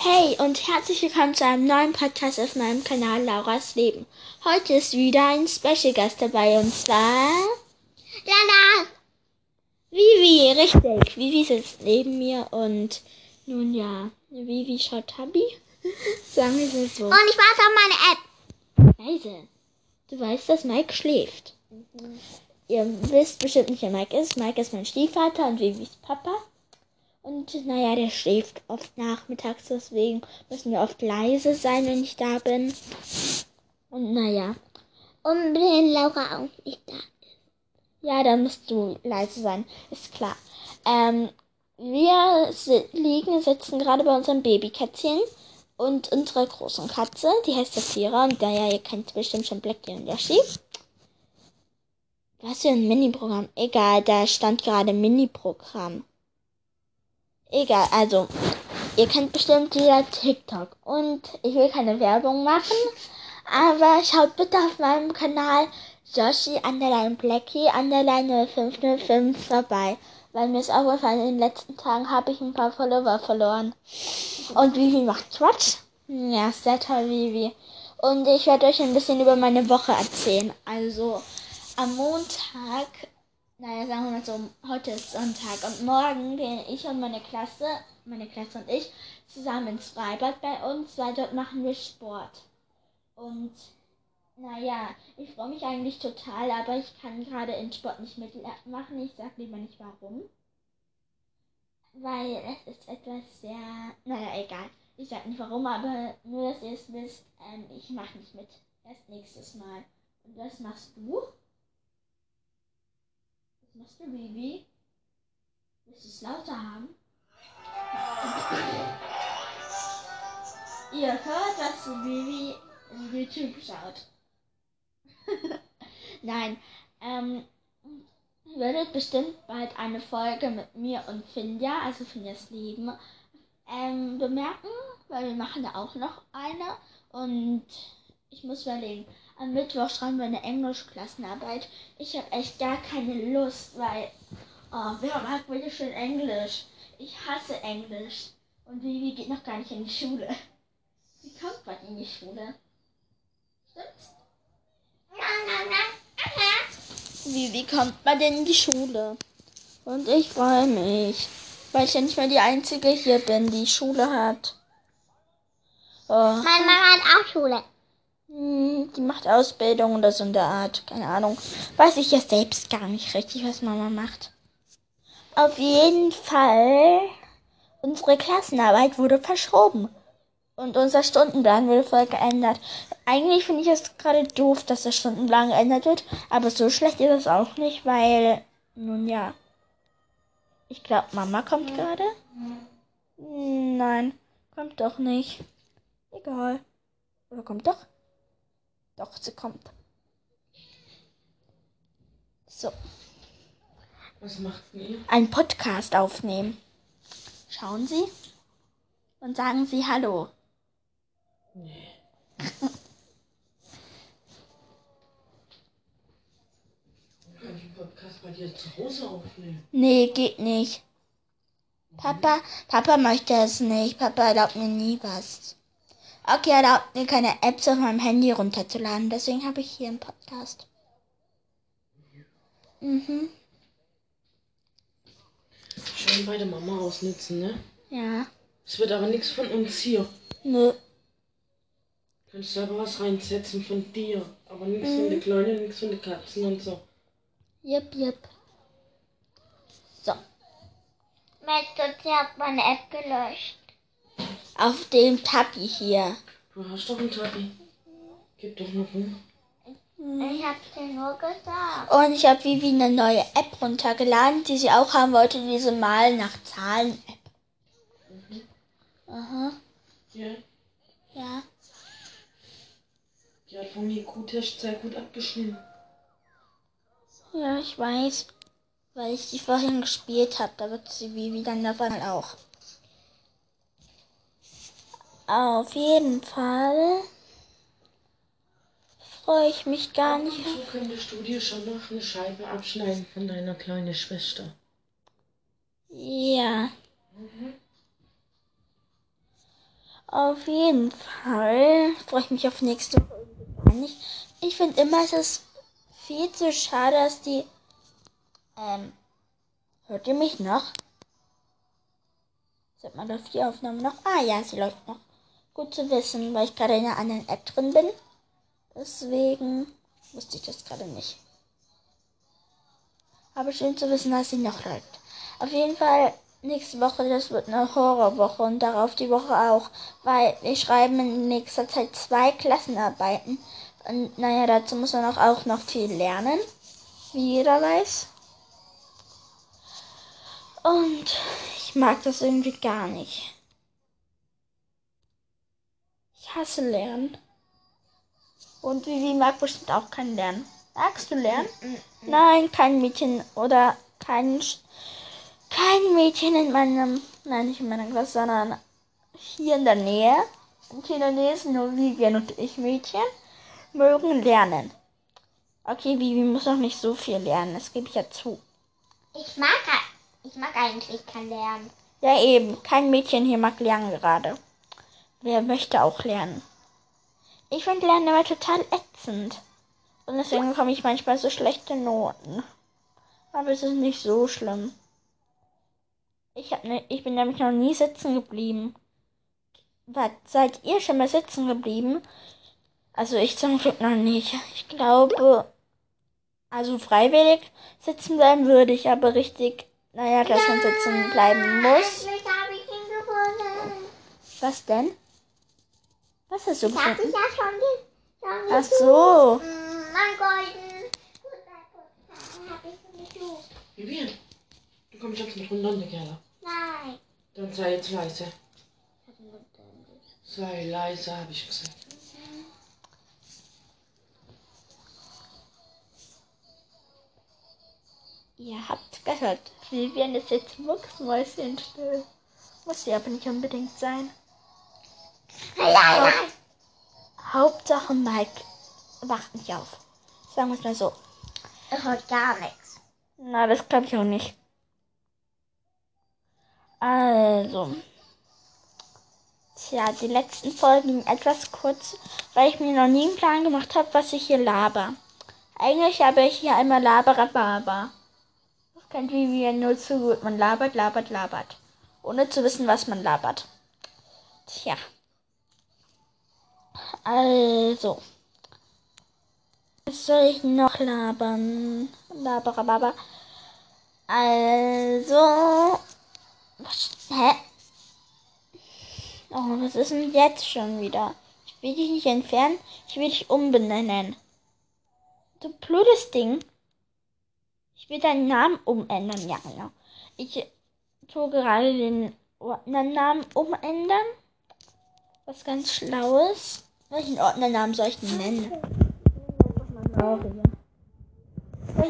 Hey und herzlich willkommen zu einem neuen Podcast auf meinem Kanal Laura's Leben. Heute ist wieder ein Special Gast dabei und zwar Lala. Vivi, richtig. Vivi sitzt neben mir und nun ja, Vivi schaut Tabi. Sagen wir es so. Und ich warte auf meine App. Leise. Du weißt, dass Mike schläft. Ihr wisst bestimmt nicht, wer Mike ist. Mike ist mein Stiefvater und Vivis Papa. Und naja, der schläft oft nachmittags, deswegen müssen wir oft leise sein, wenn ich da bin. Und naja, Und wenn Laura auch nicht da ist. ja, dann musst du leise sein, ist klar. Ähm, wir si liegen, sitzen gerade bei unserem Babykätzchen und unserer großen Katze, die heißt Safira. Und naja, ihr kennt bestimmt schon Blackie und Yoshi. Was für ein Mini-Programm? Egal, da stand gerade Mini-Programm. Egal, also, ihr kennt bestimmt jeder TikTok. Und ich will keine Werbung machen, aber schaut bitte auf meinem Kanal Joshi Underline Blackie Underline 0505 vorbei. Weil mir ist aufgefallen, in den letzten Tagen habe ich ein paar Follower verloren. Und Vivi macht Quatsch. Ja, sehr toll, Vivi. Und ich werde euch ein bisschen über meine Woche erzählen. Also, am Montag naja, sagen wir mal so, heute ist Sonntag und morgen gehen ich und meine Klasse, meine Klasse und ich, zusammen ins Freibad bei uns, weil dort machen wir Sport. Und naja, ich freue mich eigentlich total, aber ich kann gerade in Sport nicht mitmachen. Ich sag lieber nicht warum. Weil es ist etwas sehr, naja, egal. Ich sag nicht warum, aber nur, dass ihr es wisst, ähm, ich mache nicht mit. Erst nächstes Mal. Und was machst du? Was machst du, Baby? Willst du es lauter haben? Ihr hört, dass Baby in YouTube schaut. Nein, ähm, ihr werdet bestimmt bald eine Folge mit mir und Finja, also Finjas Leben, ähm, bemerken, weil wir machen da auch noch eine und ich muss überlegen, am Mittwoch schreiben wir eine Englischklassenarbeit. Ich habe echt gar keine Lust, weil, oh, wer mag bitte schön Englisch? Ich hasse Englisch. Und Vivi geht noch gar nicht in die Schule. Sie kommt bald in die Schule. Stimmt's? Vivi kommt bald in die Schule. Und ich freue mich, weil ich ja nicht mehr die Einzige hier bin, die Schule hat. Oh. Meine Mama hat auch Schule. Hm, Die macht Ausbildung oder so in der Art. Keine Ahnung. Weiß ich ja selbst gar nicht richtig, was Mama macht. Auf jeden Fall, unsere Klassenarbeit wurde verschoben. Und unser Stundenplan wurde voll geändert. Eigentlich finde ich es gerade doof, dass der Stundenplan geändert wird. Aber so schlecht ist es auch nicht, weil, nun ja. Ich glaube, Mama kommt gerade. Nein, kommt doch nicht. Egal. Oder kommt doch? Doch, sie kommt. So, Was macht ihr? ein Podcast aufnehmen. Schauen Sie und sagen Sie Hallo. Nee. Podcast bei dir zu Hause aufnehmen? Nee, geht nicht. Papa, Papa möchte es nicht. Papa erlaubt mir nie was. Okay, er erlaubt mir keine Apps auf meinem Handy runterzuladen. Deswegen habe ich hier einen Podcast. Mhm. Schön bei der Mama ausnutzen, ne? Ja. Es wird aber nichts von uns hier. Nö. Kannst du aber was reinsetzen von dir. Aber nichts von der Kleinen, nichts von den Katzen und so. Jep, jep. So. Mensch, sie hat meine App gelöscht. Auf dem Tapi hier. Du hast doch einen Tabi. Gib doch noch rum. Ich hab's dir nur gesagt. Und ich habe Vivi eine neue App runtergeladen, die sie auch haben wollte, diese Mal nach Zahlen App. Aha, Ja. ja. Die hat von mir Q-Test sehr gut abgeschnitten. Ja, ich weiß. Weil ich die vorhin gespielt habe. Da wird sie Vivi dann davon auch. Auf jeden Fall freue ich mich gar nicht. So könntest du dir schon noch eine Scheibe abschneiden von deiner kleinen Schwester. Ja. Auf jeden Fall freue ich mich auf nächste Folge. Ich, ich finde immer, es ist viel zu schade, dass die. Ähm. Hört ihr mich noch? Sieht man läuft die Aufnahme noch? Ah ja, sie läuft noch. Gut zu wissen, weil ich gerade in einer anderen App drin bin. Deswegen wusste ich das gerade nicht. Aber schön zu wissen, dass sie noch läuft. Auf jeden Fall nächste Woche, das wird eine Horrorwoche und darauf die Woche auch, weil wir schreiben in nächster Zeit zwei Klassenarbeiten. Und naja, dazu muss man auch, auch noch viel lernen, wie jeder weiß. Und ich mag das irgendwie gar nicht. Ich hasse Lernen. Und Vivi mag bestimmt auch kein Lernen. Magst du lernen? Nein, kein Mädchen oder kein, kein Mädchen in meinem, nein, nicht in meiner Klasse, sondern hier in der Nähe. Und hier in der Nähe sind nur Vivian und ich Mädchen, mögen lernen. Okay, Vivi muss noch nicht so viel lernen, das gebe ich ja zu. Ich mag, ich mag eigentlich kein Lernen. Ja, eben, kein Mädchen hier mag lernen gerade. Wer möchte auch lernen? Ich finde Lernen immer total ätzend. Und deswegen bekomme ich manchmal so schlechte Noten. Aber es ist nicht so schlimm. Ich, hab ne, ich bin nämlich noch nie sitzen geblieben. Was, seid ihr schon mal sitzen geblieben? Also ich zum Glück noch nicht. Ich glaube, also freiwillig sitzen bleiben würde ich, aber richtig, naja, dass man sitzen bleiben muss. Was denn? Was hast du gefunden? ich ja schon, ge schon Ach so. Mm, Mein golden. Habe ich gesucht. Vivian, du kommst jetzt mit runter, Kerle. Nein. Dann sei jetzt leise. Sei leise, habe ich gesagt. Ihr habt gehört. Vivian ist jetzt mucksmäuschenstill. Muss sie aber nicht unbedingt sein. Hauptsache Mike wacht nicht auf. Sagen wir es mal so. Ich hört gar nichts. Na, das glaube ich auch nicht. Also. Tja, die letzten Folgen gingen etwas kurz, weil ich mir noch nie einen Plan gemacht habe, was ich hier laber. Eigentlich habe ich hier einmal Laberababa. Das kennt Vivian nur zu gut. Man labert, labert, labert. Ohne zu wissen, was man labert. Tja. Also. Was soll ich noch labern? Laberababa. Also. Was, hä? Oh, was ist denn jetzt schon wieder? Ich will dich nicht entfernen, ich will dich umbenennen. Du blödes Ding. Ich will deinen Namen umändern, ja genau. Ich tue gerade den Ordnernamen umändern. Was ganz Schlaues. Welchen Ordnernamen soll ich denn nennen?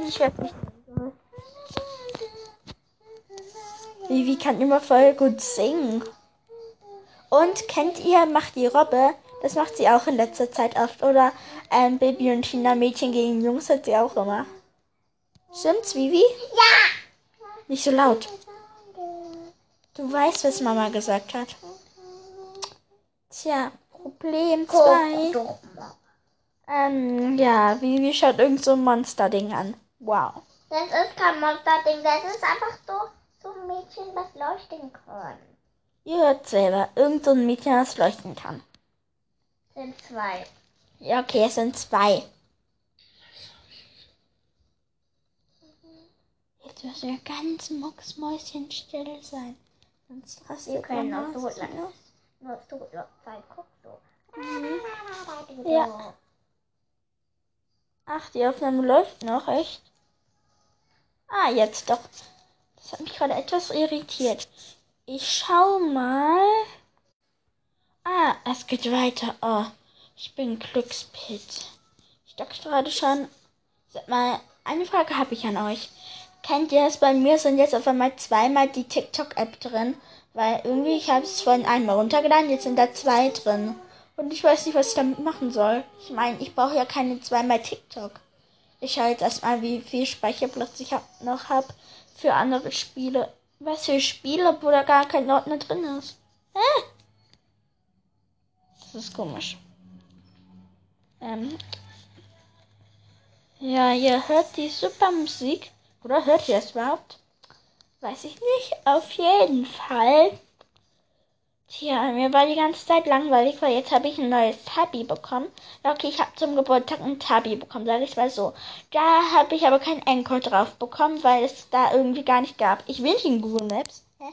Ich weiß nicht. Vivi kann immer voll gut singen. Und kennt ihr Macht die Robbe? Das macht sie auch in letzter Zeit oft. Oder ähm, Baby und Tina Mädchen gegen Jungs hat sie auch immer. Stimmt's, Vivi? Ja. Nicht so laut. Du weißt, was Mama gesagt hat. Tja, Problem Guck 2. doch mal. Ähm, ja, Vivi schaut irgend so ein Monster-Ding an. Wow. Das ist kein Monster-Ding. Das ist einfach so, so ein Mädchen, das leuchten kann. Ihr hört selber, irgend so ein Mädchen, das leuchten kann. Sind zwei. Ja, okay, es sind zwei. Jetzt müssen wir ganz mucksmäuschenstill sein. Sonst Wir können Mama auch so aus. Lassen. Nur so sein. Guck so. Ja. Ach, die Aufnahme läuft noch, echt? Ah, jetzt doch. Das hat mich gerade etwas irritiert. Ich schau mal. Ah, es geht weiter. Oh, ich bin Glückspit. Ich dachte gerade schon. Sag mal, eine Frage habe ich an euch. Kennt ihr es? Bei mir sind jetzt auf einmal zweimal die TikTok-App drin. Weil irgendwie, ich habe es vorhin einmal runtergeladen, jetzt sind da zwei drin. Und ich weiß nicht, was ich damit machen soll. Ich meine, ich brauche ja keine zweimal TikTok. Ich schaue jetzt erstmal, wie viel Speicherplatz ich hab, noch habe für andere Spiele. Was für Spiele, obwohl da gar kein Ordner drin ist. Hä? Das ist komisch. Ähm. Ja, ihr hört die super Musik. Oder hört ihr es überhaupt? Weiß ich nicht. Auf jeden Fall. Tja, mir war die ganze Zeit langweilig, weil jetzt habe ich ein neues Tabby bekommen. Okay, ich habe zum Geburtstag ein Tabby bekommen, sage ich mal so. Da habe ich aber kein Anchor drauf bekommen, weil es da irgendwie gar nicht gab. Ich will nicht in Google Maps. Hä?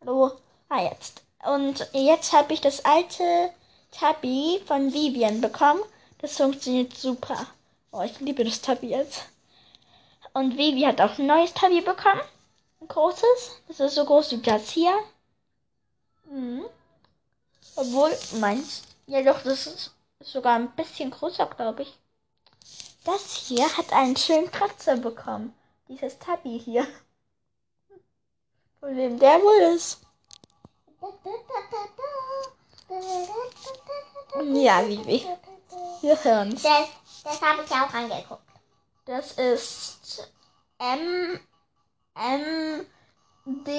Hallo? Ah, jetzt. Und jetzt habe ich das alte Tabby von Vivian bekommen. Das funktioniert super. Oh, ich liebe das Tabby jetzt. Und Vivi hat auch ein neues Tabby bekommen. Ein großes. Das ist so groß wie das hier. Mhm. Obwohl, meins. Ja, doch, das ist sogar ein bisschen größer, glaube ich. Das hier hat einen schönen Kratzer bekommen. Dieses Tabby hier. Von wem der wohl ist. Ja, Vivi. Wir hören's. Das, das habe ich auch angeguckt. Das ist M M D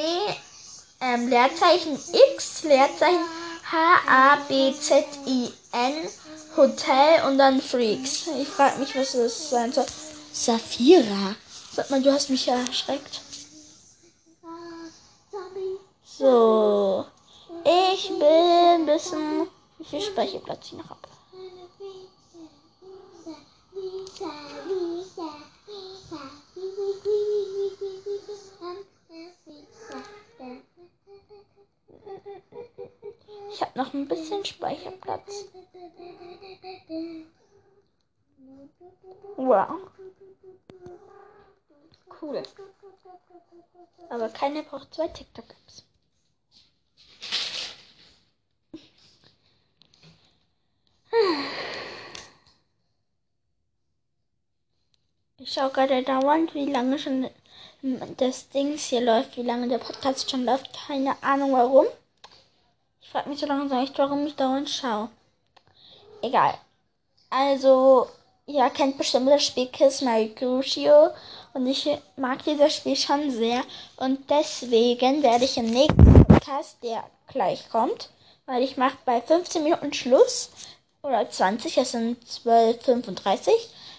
ähm, Leerzeichen X Leerzeichen H A B Z I N Hotel und dann Freaks. Ich frage mich, was das sein soll. Safira. Sag mal, du hast mich ja erschreckt. So. Ich bin ein bisschen. Wie viel Speicherplatz ich noch habe? Habe noch ein bisschen Speicherplatz. Wow. Cool. Aber keine braucht zwei TikTok-Apps. Ich schaue gerade dauernd, wie lange schon das Dings hier läuft, wie lange der Podcast schon läuft. Keine Ahnung warum. Frage mich so langsam echt, warum ich dauernd schaue. Egal. Also, ihr kennt bestimmt das Spiel Kiss My Crucio. Und ich mag dieses Spiel schon sehr. Und deswegen werde ich im nächsten Podcast, der gleich kommt, weil ich mache bei 15 Minuten Schluss. Oder 20, es sind 12.35.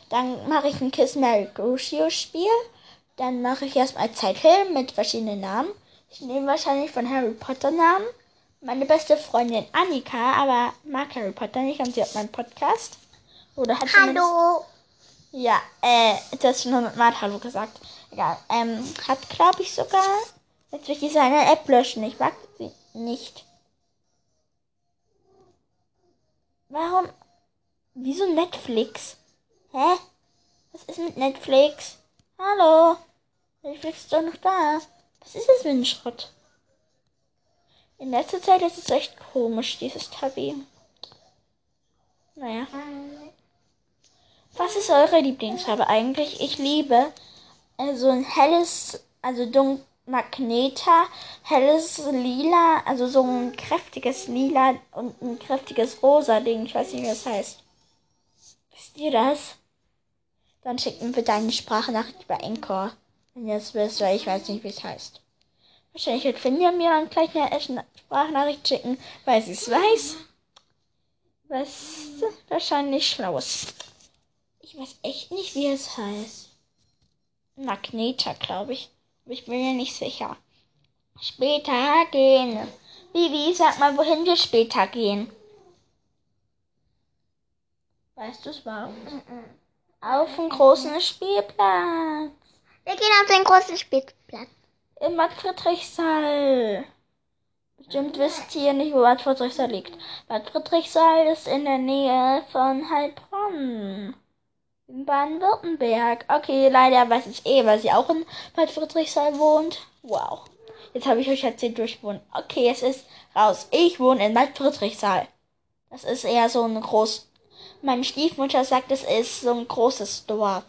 Dann mache ich ein Kiss Mary Crucio Spiel. Dann mache ich erstmal Zeitfilm mit verschiedenen Namen. Ich nehme wahrscheinlich von Harry Potter Namen. Meine beste Freundin Annika, aber mag Harry Potter nicht und sie hat meinen Podcast. Oder hat Hallo. Ja, äh, das schon hundertmal Hallo gesagt. Egal. Ähm, hat, glaube ich, sogar. Jetzt will ich seine App löschen. Ich mag sie nicht. Warum? Wieso Netflix? Hä? Was ist mit Netflix? Hallo? Netflix ist doch noch da. Was ist das für ein Schrott? In letzter Zeit ist es echt komisch, dieses Tabby. Naja. Was ist eure Lieblingsfarbe eigentlich? Ich liebe äh, so ein helles, also dunkel Magneta, helles Lila, also so ein kräftiges Lila und ein kräftiges rosa Ding. Ich weiß nicht, wie das heißt. Wisst ihr das? Dann schickt mir bitte eine Sprachnachricht über Anchor, wenn ihr es wisst, weil ich weiß nicht, wie es heißt. Wahrscheinlich wird Finja mir dann gleich eine Sprachnachricht schicken, weil sie es weiß. Was wahrscheinlich schlau ist. Ich weiß echt nicht, wie es heißt. Magneta, glaube ich. Aber ich bin mir nicht sicher. Später gehen. Vivi, sag mal, wohin wir später gehen. Weißt du es warum? Auf einen großen Spielplatz. Wir gehen auf den großen Spielplatz. Im Bad Friedrichsthal. Bestimmt wisst ihr nicht, wo Bad Friedrichsthal liegt. Bad Friedrichsthal ist in der Nähe von Heilbronn. In Baden-Württemberg. Okay, leider weiß ich eh, weil sie auch in Bad Friedrichsthal wohnt. Wow. Jetzt habe ich euch erzählt, wo ich wohne. Okay, es ist raus. Ich wohne in Bad Friedrichsthal. Das ist eher so ein groß. Meine Stiefmutter sagt, es ist so ein großes Dorf.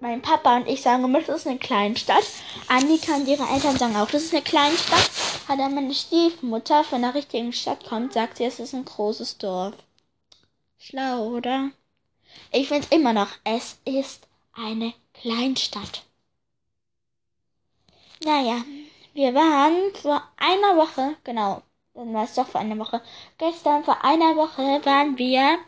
Mein Papa und ich sagen immer, das ist eine Kleinstadt. Annika und ihre Eltern sagen auch, das ist eine Kleinstadt. Aber meine Stiefmutter von der richtigen Stadt kommt, sagt sie, es ist ein großes Dorf. Schlau, oder? Ich finde immer noch, es ist eine Kleinstadt. Naja, wir waren vor einer Woche, genau, Dann war es doch vor einer Woche. Gestern vor einer Woche waren wir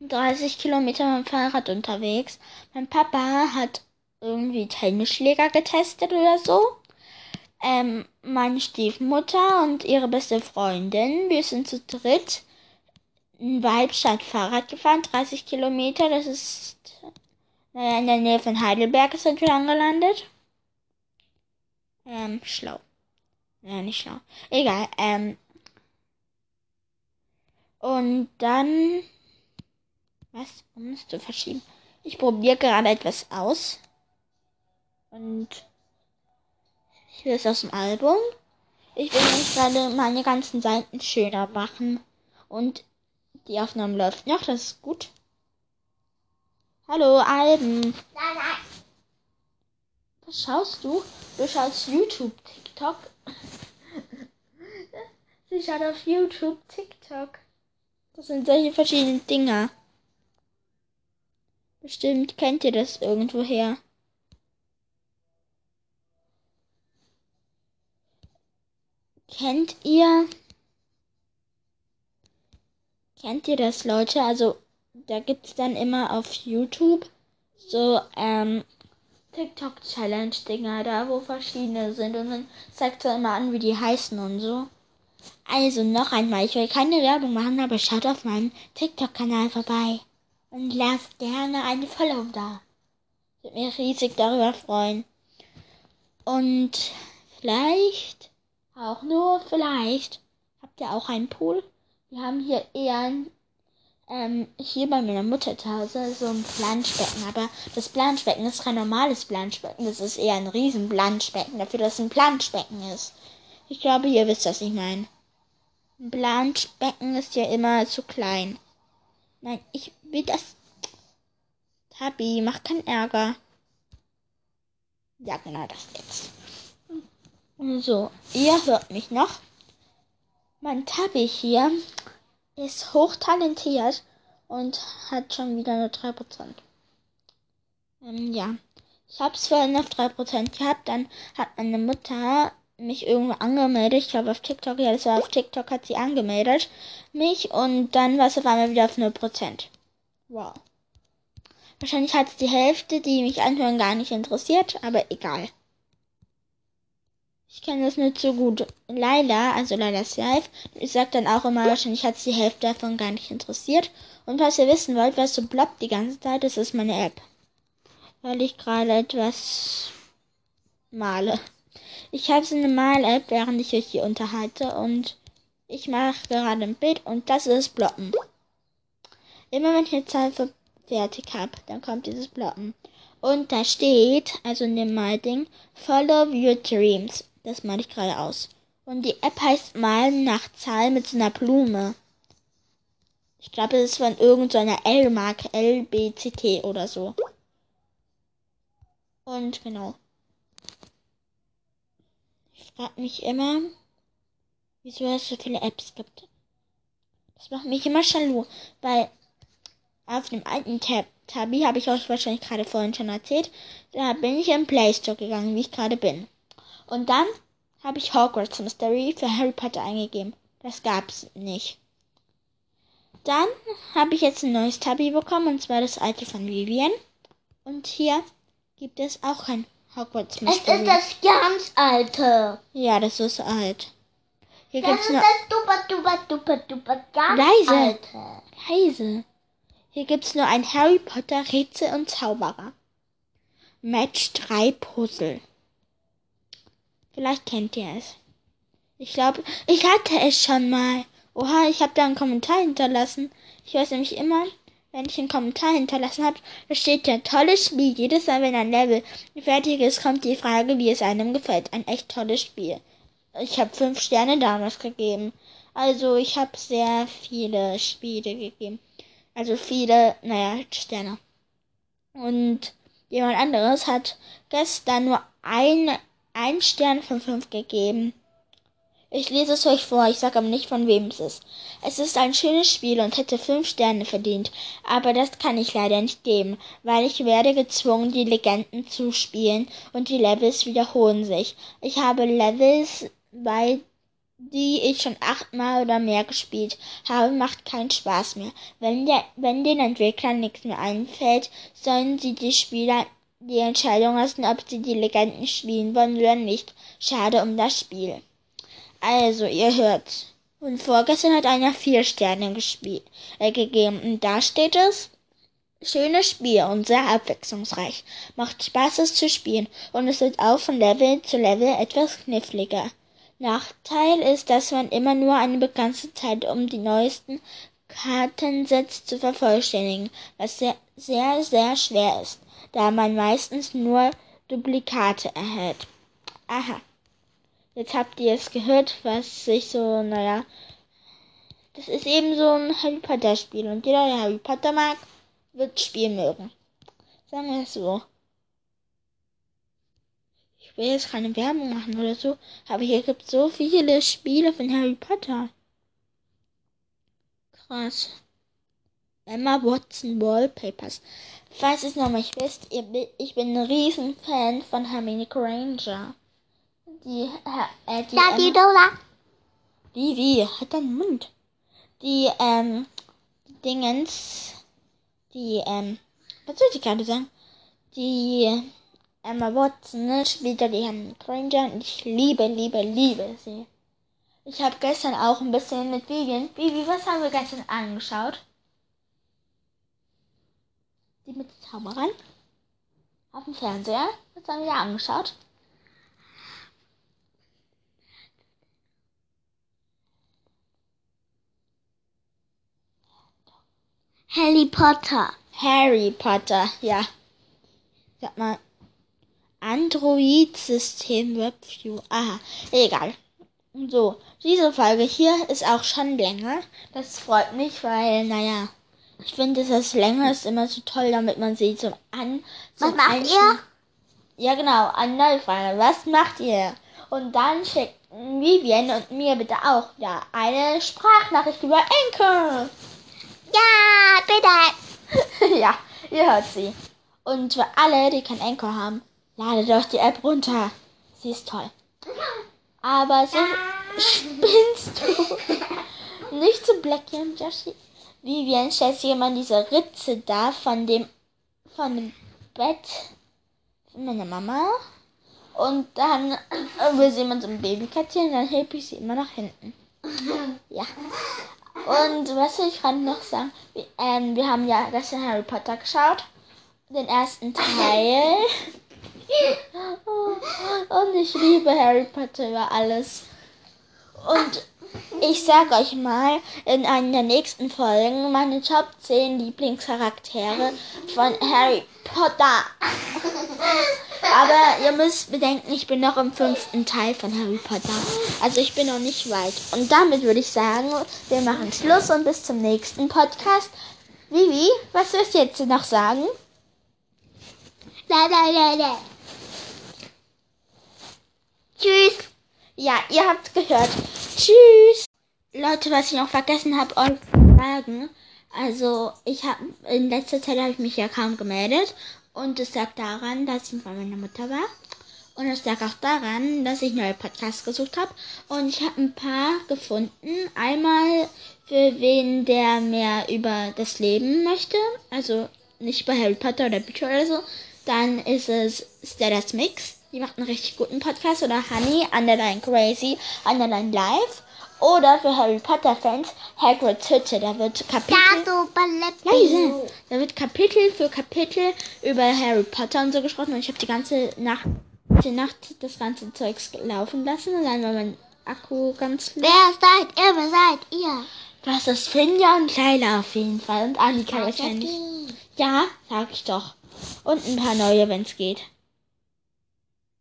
30 Kilometer mit dem Fahrrad unterwegs. Mein Papa hat irgendwie Tennisschläger getestet oder so. Ähm, meine Stiefmutter und ihre beste Freundin. Wir sind zu dritt in Weibstadt Fahrrad gefahren, 30 Kilometer. Das ist naja, in der Nähe von Heidelberg sind wir angelandet. Ähm, schlau. Ja, nicht schlau. Egal, ähm. Und dann. Was? Um es zu verschieben. Ich probiere gerade etwas aus. Und. Ich will es aus dem Album. Ich will jetzt gerade meine ganzen Seiten schöner machen. Und die Aufnahme läuft noch, das ist gut. Hallo, Alben. Nein, nein. Was schaust du? Du schaust YouTube, TikTok. Sie schaut auf YouTube, TikTok. Das sind solche verschiedenen Dinger. Bestimmt kennt ihr das irgendwoher. Kennt ihr? Kennt ihr das, Leute? Also, da gibt's dann immer auf YouTube so, ähm, TikTok-Challenge-Dinger da, wo verschiedene sind und dann zeigt er immer an, wie die heißen und so. Also noch einmal, ich will keine Werbung machen, aber schaut auf meinem TikTok-Kanal vorbei und lasst gerne eine Follow da. Würde mich riesig darüber freuen. Und vielleicht, auch nur vielleicht, habt ihr auch einen Pool? Wir haben hier eher ein ähm, hier bei meiner Mutter zu Hause so ein Planschbecken. Aber das Planschbecken ist kein normales Planschbecken. Das ist eher ein riesen Planschbecken, dafür, dass es ein Planschbecken ist. Ich glaube, ihr wisst, was ich meine. Ein Planschbecken ist ja immer zu klein. Nein, ich will das. Tabi, mach keinen Ärger. Ja, genau das jetzt. So, ihr hört mich noch. Mein Tabi hier ist hochtalentiert und hat schon wieder nur 3%. Ähm, ja. Ich habe es vorhin auf 3% gehabt, dann hat meine Mutter mich irgendwo angemeldet. Ich glaube auf TikTok, ja, das war auf TikTok, hat sie angemeldet. Mich und dann war es auf einmal wieder auf 0%. Wow. Wahrscheinlich hat es die Hälfte, die mich anhören, gar nicht interessiert, aber egal. Ich kenne das nicht so gut. Laila, also Lailas Live, ich sag dann auch immer, wahrscheinlich hat die Hälfte davon gar nicht interessiert. Und was ihr wissen wollt, was so ploppt die ganze Zeit, das ist meine App. Weil ich gerade etwas male. Ich habe so eine Mal-App, während ich euch hier unterhalte und ich mache gerade ein Bild und das ist Blocken. Immer wenn ich eine Zahl fertig habe, dann kommt dieses Blocken. Und da steht, also in dem Mal-Ding, Follow Your Dreams. Das male ich gerade aus. Und die App heißt Malen nach Zahl mit so einer Blume. Ich glaube, es ist von irgendeiner so L-Marke, LBCT oder so. Und genau. Ich frage mich immer, wieso es so viele Apps gibt. Das macht mich immer jaloux, weil auf dem alten Tab Tabi habe ich euch wahrscheinlich gerade vorhin schon erzählt. Da bin ich im Play Store gegangen, wie ich gerade bin. Und dann habe ich Hogwarts Mystery für Harry Potter eingegeben. Das gab's nicht. Dann habe ich jetzt ein neues Tabi bekommen, und zwar das alte von Vivian. Und hier gibt es auch ein Hogwarts Mystery. Es ist das ganz alte. Ja, das ist alt. Hier Das gibt's ist das duper, duper, duper, duper ganz Leise. alte. Leise. Hier gibt's nur ein Harry Potter Rätsel und Zauberer. Match 3 Puzzle. Vielleicht kennt ihr es. Ich glaube, ich hatte es schon mal. Oha, ich habe da einen Kommentar hinterlassen. Ich weiß nämlich immer, wenn ich einen Kommentar hinterlassen habe, da steht ja tolles Spiel. Jedes Mal, wenn ein Level fertig ist, kommt die Frage, wie es einem gefällt. Ein echt tolles Spiel. Ich habe fünf Sterne damals gegeben. Also ich habe sehr viele Spiele gegeben. Also viele, naja, Sterne. Und jemand anderes hat gestern nur ein, ein Stern von fünf gegeben. Ich lese es euch vor, ich sage aber nicht, von wem es ist. Es ist ein schönes Spiel und hätte fünf Sterne verdient, aber das kann ich leider nicht geben, weil ich werde gezwungen, die Legenden zu spielen und die Levels wiederholen sich. Ich habe Levels bei die ich schon achtmal oder mehr gespielt habe, macht keinen Spaß mehr. Wenn, der, wenn den Entwicklern nichts mehr einfällt, sollen sie die Spieler die Entscheidung lassen, ob sie die Legenden spielen wollen oder nicht. Schade um das Spiel. Also, ihr hört. Und vorgestern hat einer vier Sterne gespielt, äh, gegeben. Und da steht es, schönes Spiel und sehr abwechslungsreich. Macht Spaß, es zu spielen. Und es wird auch von Level zu Level etwas kniffliger. Nachteil ist, dass man immer nur eine begrenzte Zeit um die neuesten Kartensets zu vervollständigen, was sehr, sehr, sehr schwer ist, da man meistens nur Duplikate erhält. Aha. Jetzt habt ihr es gehört, was sich so, naja, das ist eben so ein Harry Potter Spiel und jeder, der Harry Potter mag, wird Spiel mögen. Sagen wir es so. Ich will jetzt keine Werbung machen oder so, aber hier gibt es so viele Spiele von Harry Potter. Krass. Emma Watson Wallpapers. Falls ihr es noch nicht wisst, ich bin ein Riesenfan von Hermine Granger. Die, äh, die, Da, die ähm, Lola. die, wie, hat deinen Mund. Die, ähm, Dingens, die, ähm, was soll ich gerade sagen? Die, Emma Watson, ne, spielt ja die Hermine Granger und ich liebe, liebe, liebe sie. Ich habe gestern auch ein bisschen mit Vivian. Vivi, was haben wir gestern angeschaut? Die mit Zauberern? Auf dem Fernseher? Was haben wir da angeschaut? Harry Potter. Harry Potter, ja. Sag mal. Android-System Webview. Aha, egal. So, diese Folge hier ist auch schon länger. Das freut mich, weil, naja, ich finde, dass das länger ist immer so toll, damit man sie zum An. Was Zum macht Einsch- ihr? Ja, genau, eine neue Frage. Was macht ihr? Und dann schickt Vivian und mir bitte auch ja eine Sprachnachricht über Anchor. Ja, bitte. ja, ihr hört sie. Und für alle, die kein Anchor haben, ladet euch die App runter. Sie ist toll. Aber so spinnst du. Nicht so Blackie und Joshi. Vivian sich immer diese Ritze da von dem, von dem Bett von meiner Mama. Und dann will sie immer so ein Babykätzchen und dann hebe ich sie immer nach hinten. Ja. Und was will ich gerade noch sagen? Wir, ähm, wir haben ja gestern Harry Potter geschaut. Den ersten Teil. Und ich liebe Harry Potter über alles. Und ich sag euch mal in einer der nächsten Folgen meine Top 10 Lieblingscharaktere von Harry Potter. Aber ihr müsst bedenken, ich bin noch im fünften Teil von Harry Potter. Also ich bin noch nicht weit. Und damit würde ich sagen, wir machen Schluss und bis zum nächsten Podcast. Vivi, was wirst du jetzt noch sagen? Da, da, da, da. Tschüss. Ja, ihr habt's gehört. Tschüss. Leute, was ich noch vergessen habe, euch zu sagen. Also, ich habe in letzter Zeit habe ich mich ja kaum gemeldet und es lag daran, dass ich bei meiner Mutter war. Und es lag auch daran, dass ich neue Podcasts gesucht habe. Und ich habe ein paar gefunden. Einmal für wen der mehr über das Leben möchte. Also nicht bei Harry Potter oder Bücher oder so. Dann ist es Stella's Mix. Die macht einen richtig guten Podcast. Oder Honey, Underline Crazy, Underline Live. Oder für Harry Potter Fans Hagrid's Hütte. Da wird Kapitel... Leise. Da wird Kapitel für Kapitel über Harry Potter und so gesprochen und ich habe die ganze Nacht, die Nacht das ganze Zeugs laufen lassen und dann war mein Akku ganz leer. Wer seid ihr? Wer seid ihr? Das ist Finja und Leila auf jeden Fall und Annika wahrscheinlich. Ja, sag ich doch. Und ein paar neue, wenn es geht.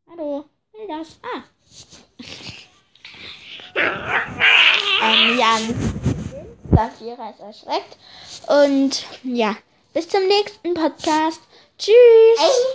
Hallo, will das? Ah. ähm, ja, Safira ist erschreckt. Und ja, bis zum nächsten Podcast. Tschüss. Ey.